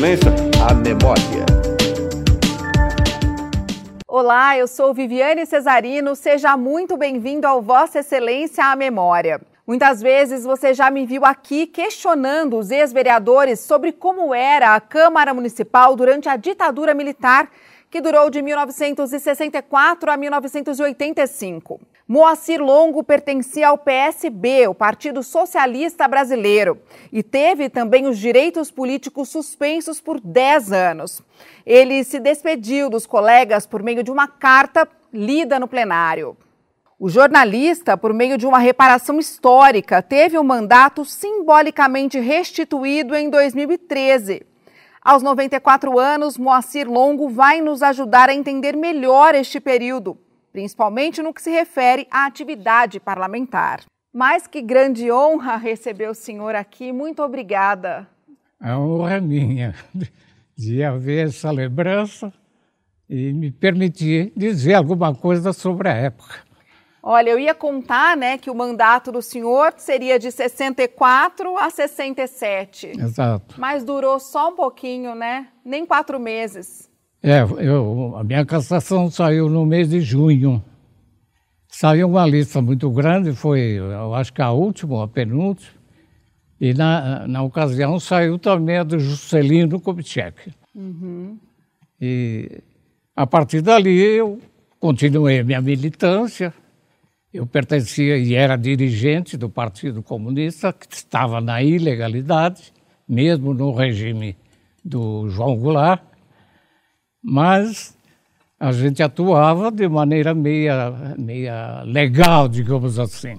Excelência, a memória. Olá, eu sou Viviane Cesarino. Seja muito bem-vindo ao Vossa Excelência a Memória. Muitas vezes você já me viu aqui questionando os ex-vereadores sobre como era a Câmara Municipal durante a ditadura militar que durou de 1964 a 1985. Moacir Longo pertencia ao PSB, o Partido Socialista Brasileiro, e teve também os direitos políticos suspensos por 10 anos. Ele se despediu dos colegas por meio de uma carta lida no plenário. O jornalista, por meio de uma reparação histórica, teve o um mandato simbolicamente restituído em 2013. Aos 94 anos, Moacir Longo vai nos ajudar a entender melhor este período, principalmente no que se refere à atividade parlamentar. Mas que grande honra receber o senhor aqui. Muito obrigada. A honra é minha de haver essa lembrança e me permitir dizer alguma coisa sobre a época. Olha, eu ia contar, né, que o mandato do senhor seria de 64 a 67. Exato. Mas durou só um pouquinho, né? Nem quatro meses. É, eu, a minha cassação saiu no mês de junho. Saiu uma lista muito grande, foi, eu acho que a última, a penúltima. E na, na ocasião saiu também a do Juscelino Kubitschek. Uhum. E a partir dali eu continuei minha militância eu pertencia e era dirigente do Partido Comunista, que estava na ilegalidade, mesmo no regime do João Goulart, mas a gente atuava de maneira meia, meia legal, digamos assim,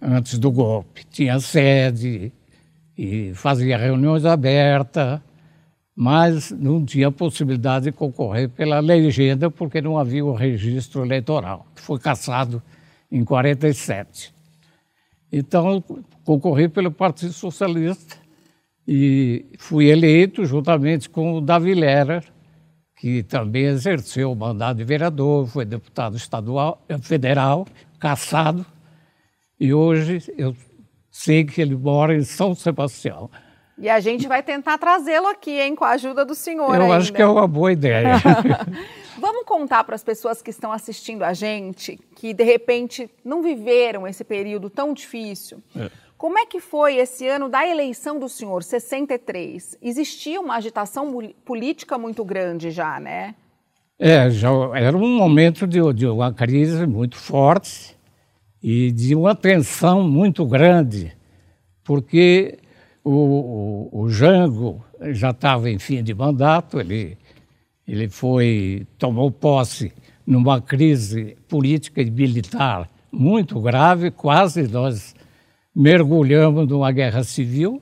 antes do golpe. Tinha sede e fazia reuniões abertas, mas não tinha possibilidade de concorrer pela legenda porque não havia o registro eleitoral, que foi cassado em 47. Então, concorri pelo Partido Socialista e fui eleito juntamente com o Davi Lera, que também exerceu o mandato de vereador, foi deputado estadual, eh, federal, caçado, e hoje eu sei que ele mora em São Sebastião. E a gente vai tentar trazê-lo aqui, hein, com a ajuda do senhor. Eu ainda. acho que é uma boa ideia. Vamos contar para as pessoas que estão assistindo a gente, que de repente não viveram esse período tão difícil. É. Como é que foi esse ano da eleição do senhor, 63? Existia uma agitação política muito grande já, né? É, já era um momento de, de uma crise muito forte e de uma tensão muito grande, porque o, o, o Jango já estava em fim de mandato, ele ele foi tomou posse numa crise política e militar muito grave, quase nós mergulhamos numa guerra civil,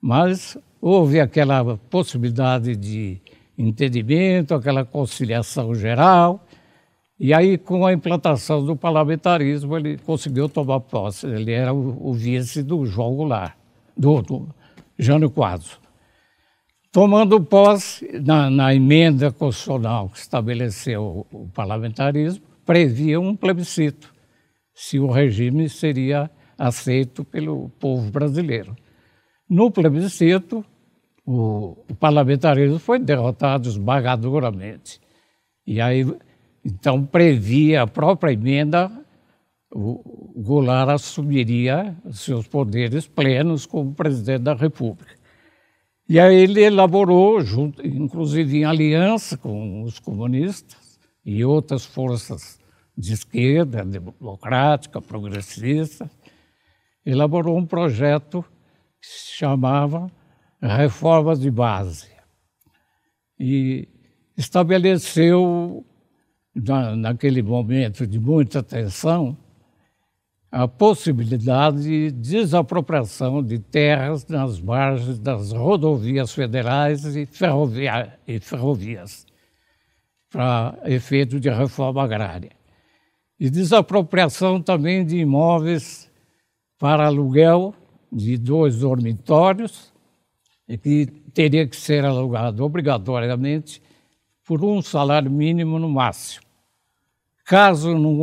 mas houve aquela possibilidade de entendimento, aquela conciliação geral, e aí, com a implantação do parlamentarismo, ele conseguiu tomar posse. Ele era o, o vice do João Goulart, do, do Jânio Quadros. Tomando posse na, na emenda constitucional que estabeleceu o, o parlamentarismo, previa um plebiscito, se o regime seria aceito pelo povo brasileiro. No plebiscito, o, o, parlamentarismo foi derrotado esmagadoramente. E aí, então, previa a própria emenda, o Goulart assumiria seus poderes plenos como presidente da República. E aí ele elaborou, junto, inclusive em aliança com os comunistas e outras forças de esquerda, democrática, progressista, elaborou um projeto que se chamava Reformas de Base. E estabeleceu, na, naquele momento de muita tensão, a possibilidade de desapropriação de terras nas margens das rodovias federais e, ferrovia e ferrovias para efeito de reforma agrária. E desapropriação também de imóveis para aluguel de dois dormitórios, que teria que ser alugado obrigatoriamente por um salário mínimo no máximo. Caso não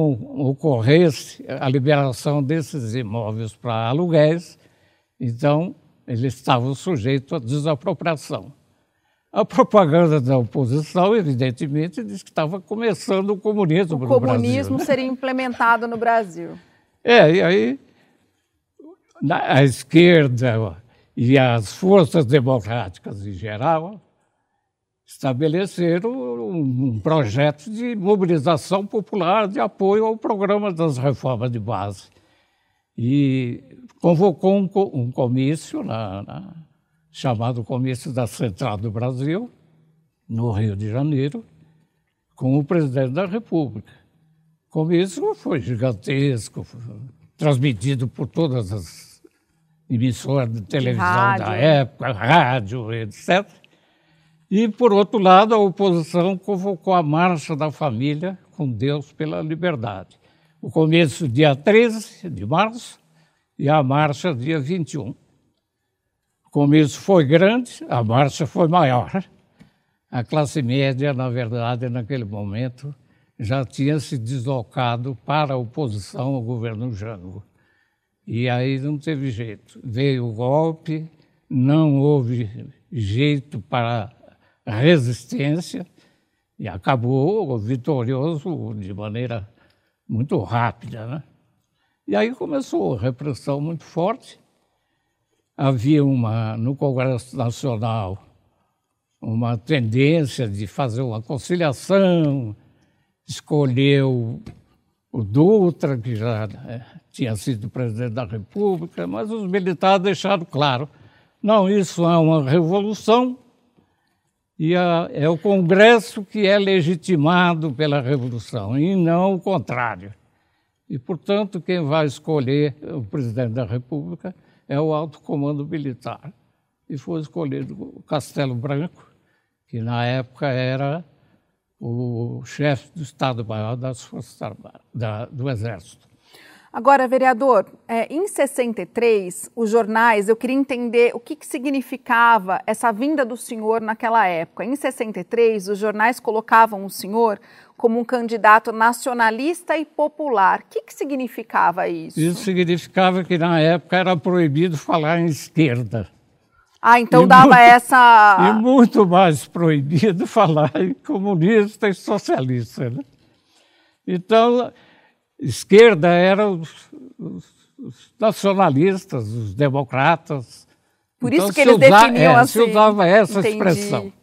ocorresse a liberação desses imóveis para aluguéis, então eles estavam sujeitos à desapropriação. A propaganda da oposição, evidentemente, diz que estava começando o comunismo o no comunismo Brasil. né? seria implementado no Brasil. É, e aí a esquerda e as forças democráticas em geral estabeleceram um, projeto de mobilização popular de apoio ao programa das reformas de base. E convocou um, co- comício, na- na- chamado Comício da Central do Brasil, no Rio de Janeiro, com o presidente da República. O comício foi gigantesco, transmitido por todas as emissoras de televisão rádio, da época, rádio, etc. E, por outro lado, a oposição convocou a Marcha da Família com Deus pela Liberdade. O começo dia 13 de março e a marcha dia 21. O começo foi grande, a marcha foi maior. A classe média, na verdade, naquele momento, já tinha se deslocado para a oposição ao governo Jango. E aí não teve jeito. Veio o golpe, não houve jeito para resistência e acabou vitorioso de maneira muito rápida. Né? E aí começou a repressão muito forte. Havia uma, no Congresso Nacional uma tendência de fazer uma conciliação, escolheu o Dutra, que já né, tinha sido presidente da República, mas os militares deixaram claro: não, isso é uma revolução e é o Congresso que é legitimado pela revolução, e não o contrário. E, portanto, quem vai escolher o presidente da República é o alto comando militar. E foi escolhido o Castelo Branco, que na época era o chefe do Estado-Maior das Forças Armadas, da, do Exército. Agora, vereador, é, em 63, os jornais, eu queria entender o que, que significava essa vinda do senhor naquela época. Em 63, os jornais colocavam o senhor como um candidato nacionalista e popular. O que, que significava isso? Isso significava que na época era proibido falar em esquerda. Ah, então E dava muito- essa. E muito mais proibido falar em comunista e socialista. Né? Então, esquerda eram os, os- os nacionalistas, os democratas. Por Então, isso que se eles usa- definiam é, assim. Se usava essa Entendi. expressão.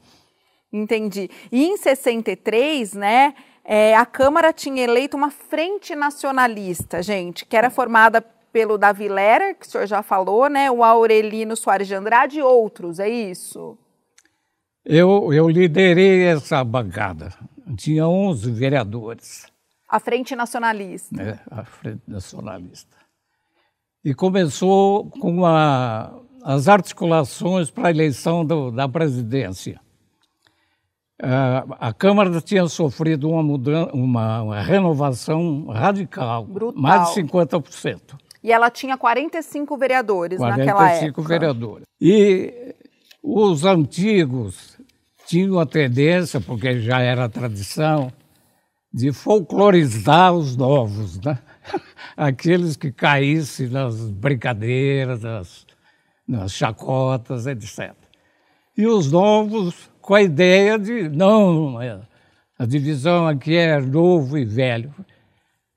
Entendi. E em 63, né, é, a Câmara tinha eleito uma frente nacionalista, gente, que era formada pelo Davi Lera, que o senhor já falou, né, o Aurelino Soares de Andrade e outros, é isso? Eu, eu liderei essa bancada. Tinha 11 vereadores. A frente nacionalista. né, a Frente Nacionalista. E começou com a- as articulações para a eleição do- da presidência. Ah, a Câmara tinha sofrido uma, mudan uma, uma renovação radical, Brutal. mais de 50%. E ela tinha 45 vereadores naquela 45 época. vereadores. E os antigos tinham a tendência, porque já era tradição, de folclorizar os novos, né? Aqueles que caíssem nas brincadeiras, nas, nas chacotas, etc. E os novos com a ideia de, não, a divisão aqui é novo e velho.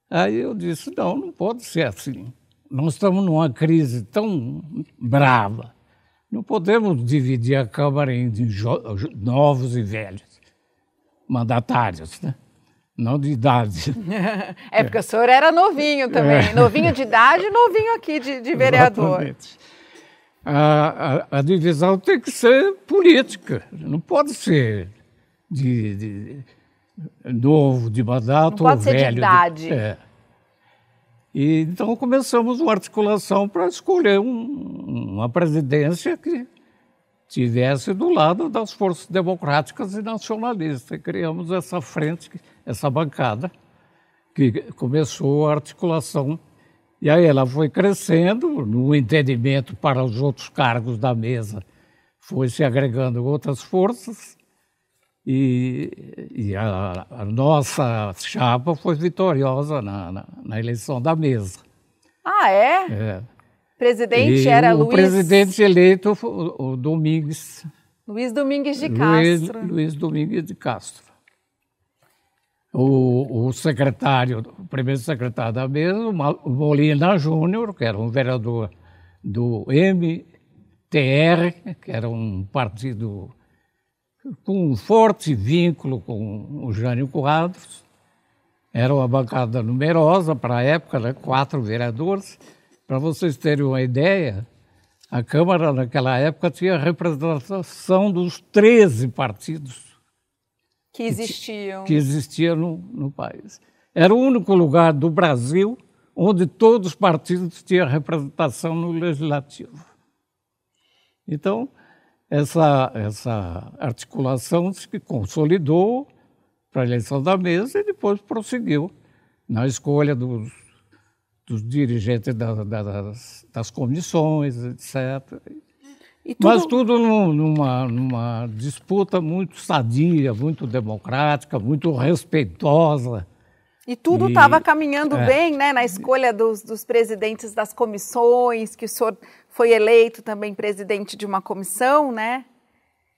Aí eu disse, não, não pode ser assim. Nós estamos numa crise tão brava. Não podemos dividir a Câmara em novos e velhos, mandatários, né? não de idade. É porque o senhor era novinho também, novinho de idade e novinho aqui de, de vereador. A, a, a divisão tem que ser política, não pode ser de, de novo, de mandato Não pode ou ser de velho. idade. é. E, então começamos uma articulação para escolher um- uma presidência que tivesse do lado das forças democráticas e nacionalistas. E criamos essa frente, essa bancada, que começou a articulação. E aí ela foi crescendo, no entendimento para os outros cargos da mesa, foi se agregando outras forças, e, e a, a nossa chapa foi vitoriosa na, na, na eleição da mesa. Ah, é? É. Presidente E era o Luiz... presidente eleito foi o, o Domingues Luiz Domingues de Luiz, Castro. Luiz Domingues de Castro. O, o secretário, o primeiro secretário da mesa, o Molina Júnior, que era um vereador do MTR, que era um partido com um forte vínculo com o Jânio Quadros. Era uma bancada numerosa para a época, né? quatro vereadores. Para vocês terem uma ideia, a Câmara naquela época tinha representação dos 13 partidos que existiam. Que, que existia no, no país. Era o único lugar do Brasil onde todos os partidos tinham representação no legislativo. Então, essa, essa articulação se consolidou para a eleição da mesa e depois prosseguiu na escolha dos, dos dirigentes da, da, das, das, comissões, etc. Tudo... Mas tudo numa, numa disputa muito sadia, muito democrática, muito respeitosa. E tudo estava caminhando é, bem, né, na escolha dos, dos, presidentes das comissões, que o senhor foi eleito também presidente de uma comissão, né?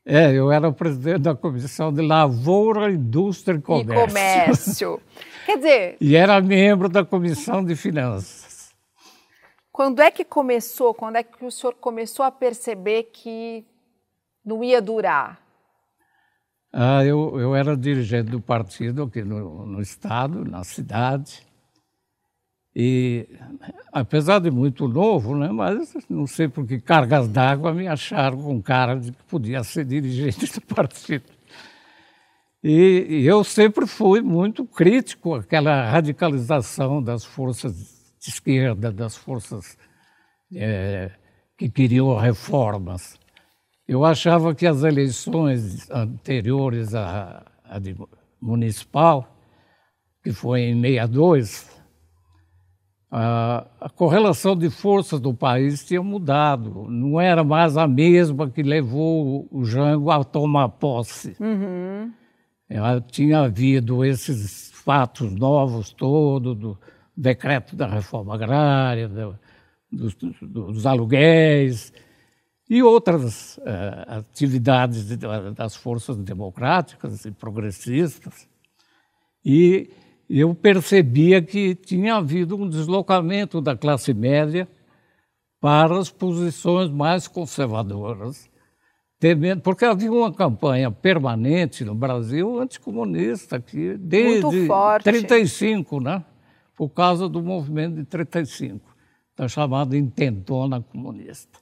É, eu era o presidente da comissão de Lavoura, Indústria e Comércio. E Comércio. Quer dizer... E era membro da comissão de finanças. Quando é que começou, quando é que o senhor começou a perceber que não ia durar? Ah, eu, eu era dirigente do partido aqui no, no estado, na cidade. E, apesar de muito novo, né, mas não sei por que cargas d'água me acharam com cara de que podia ser dirigente do partido. E, e, eu sempre fui muito crítico àquela radicalização das forças de esquerda, das forças é, que queriam reformas. Eu achava que as eleições anteriores à, à municipal, que foi em 62, a, a, correlação de forças do país tinha mudado. Não era mais a mesma que levou o Jango a tomar posse. Uhum. tinha havido esses fatos novos todos, do decreto da reforma agrária, do, dos, dos aluguéis, e outras uh, atividades de, das forças democráticas e progressistas. E eu percebia que tinha havido um deslocamento da classe média para as posições mais conservadoras, temendo, porque havia uma campanha permanente no Brasil anticomunista que desde 35, né? Por causa do movimento de 35, da chamada intentona comunista.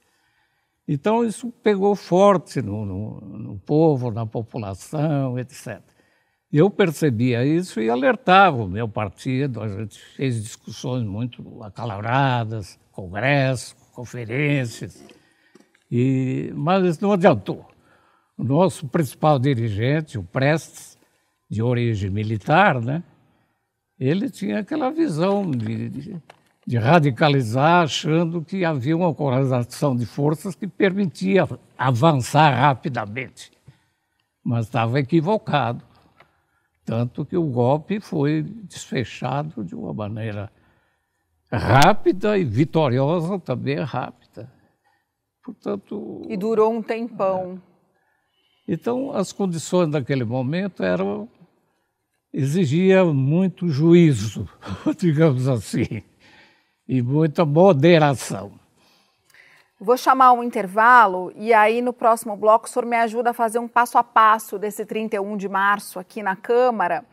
Então, isso pegou forte no, no, no povo, na população, etc. Eu percebia isso e alertava o meu partido, a gente fez discussões muito acaloradas, congressos, conferências, e, mas não adiantou. O nosso principal dirigente, o Prestes, de origem militar, né, ele tinha aquela visão de, de de radicalizar, achando que havia uma correlação de forças que permitia avançar rapidamente. Mas estava equivocado. Tanto que o golpe foi desfechado de uma maneira rápida e vitoriosa também rápida. Portanto. E durou um tempão. É. Então, as condições daquele momento eram. exigia muito juízo, digamos assim e muita moderação. Vou chamar um intervalo e aí no próximo bloco o senhor me ajuda a fazer um passo a passo desse 31 de março aqui na Câmara,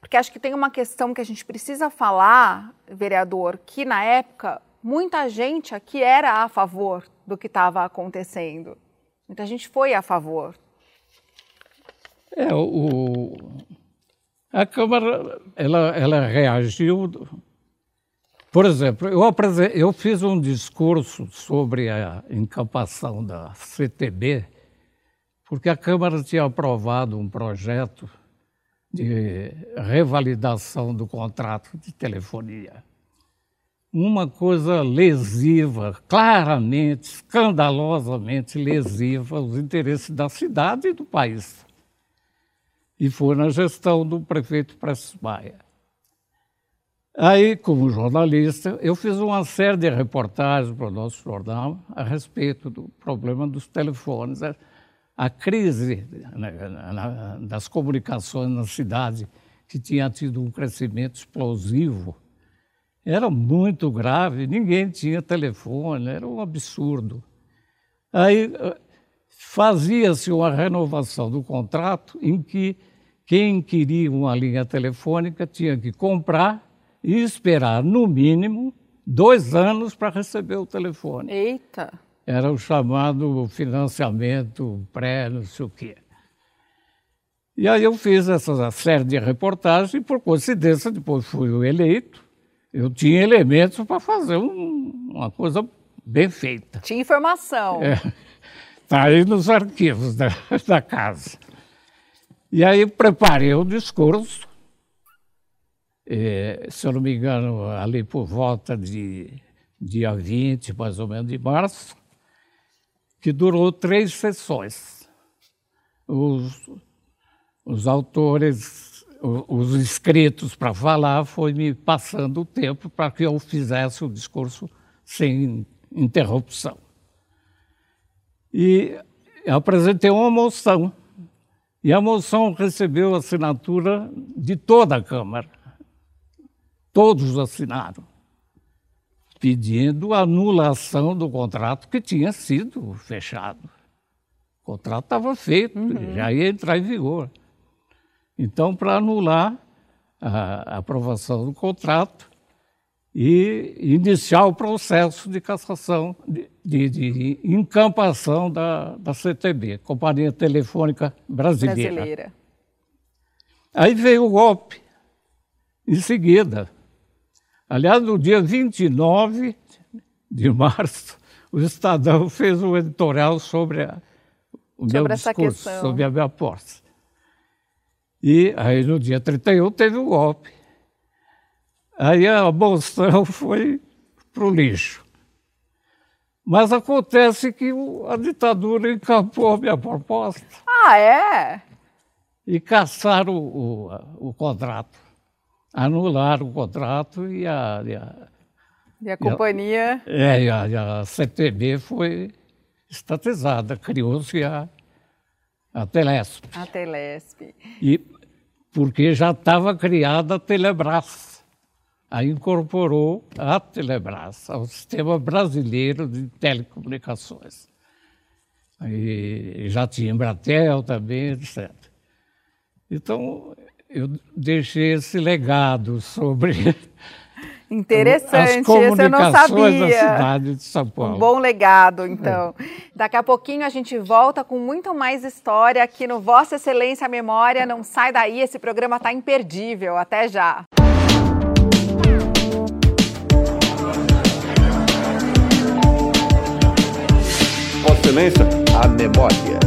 porque acho que tem uma questão que a gente precisa falar, vereador, que na época muita gente aqui era a favor do que estava acontecendo. Muita gente foi a favor. É, o, a Câmara ela, ela reagiu por exemplo, eu, eu fiz um discurso sobre a encampação da CTB, porque a Câmara tinha aprovado um projeto de revalidação do contrato de telefonia. Uma coisa lesiva, claramente, escandalosamente lesiva aos interesses da cidade e do país. E foi na gestão do prefeito Prestes Maia. Aí, como jornalista, eu fiz uma série de reportagens para o nosso jornal a respeito do problema dos telefones. a crise das comunicações na cidade, que tinha tido um crescimento explosivo, era muito grave, ninguém tinha telefone, era um absurdo. Aí eh, fazia-se uma renovação do contrato em que quem queria uma linha telefônica tinha que comprar e esperar, no mínimo, dois anos para receber o telefone. Eita! Era o chamado financiamento pré, não sei o quê. E aí eu fiz essa série de reportagens e, por coincidência, depois fui eleito. Eu tinha elementos para fazer um, uma coisa bem feita. Tinha informação. Está é, aí nos arquivos da, da casa. E aí preparei o discurso. E, se eu não me engano, ali por volta de dia 20, mais ou menos, de março, que durou três sessões. Os, os autores, os inscritos para falar, foi me passando o tempo para que eu fizesse o discurso sem interrupção. E apresentei uma moção. E a moção recebeu assinatura de toda a Câmara. Todos assinaram, pedindo anulação do contrato que tinha sido fechado. O contrato estava feito, uhum. já ia entrar em vigor. Então, para anular a aprovação do contrato e iniciar o processo de cassação, de, de, de encampação da, da CTB, Companhia Telefônica Brasileira. Brasileira. Aí veio o golpe, em seguida. Aliás, no dia 29 de março, o Estadão fez um editorial sobre a, o sobre meu discurso, sobre a minha posse. E aí no dia 31 teve o um golpe. Aí a moção foi para o lixo. Mas acontece que a ditadura encapou a minha proposta. Ah, é? E caçaram o, o, o contrato. Anularam o contrato e a. E a, e a companhia. E a, é, e a, e a CTB foi estatizada, criou-se a a Telesp. A Telesp. E porque já estava criada a Telebrás. Aí incorporou a Telebrás ao sistema brasileiro de telecomunicações. E já tinha Embratel também, etc. Então, eu deixei esse legado sobre Interessante, esse eu não sabia. Da cidade de São Paulo. Um bom legado, então. É. Daqui a pouquinho a gente volta com muito mais história aqui no Vossa Excelência Memória. Não sai daí, esse programa está imperdível. Até já. Vossa Excelência, a memória.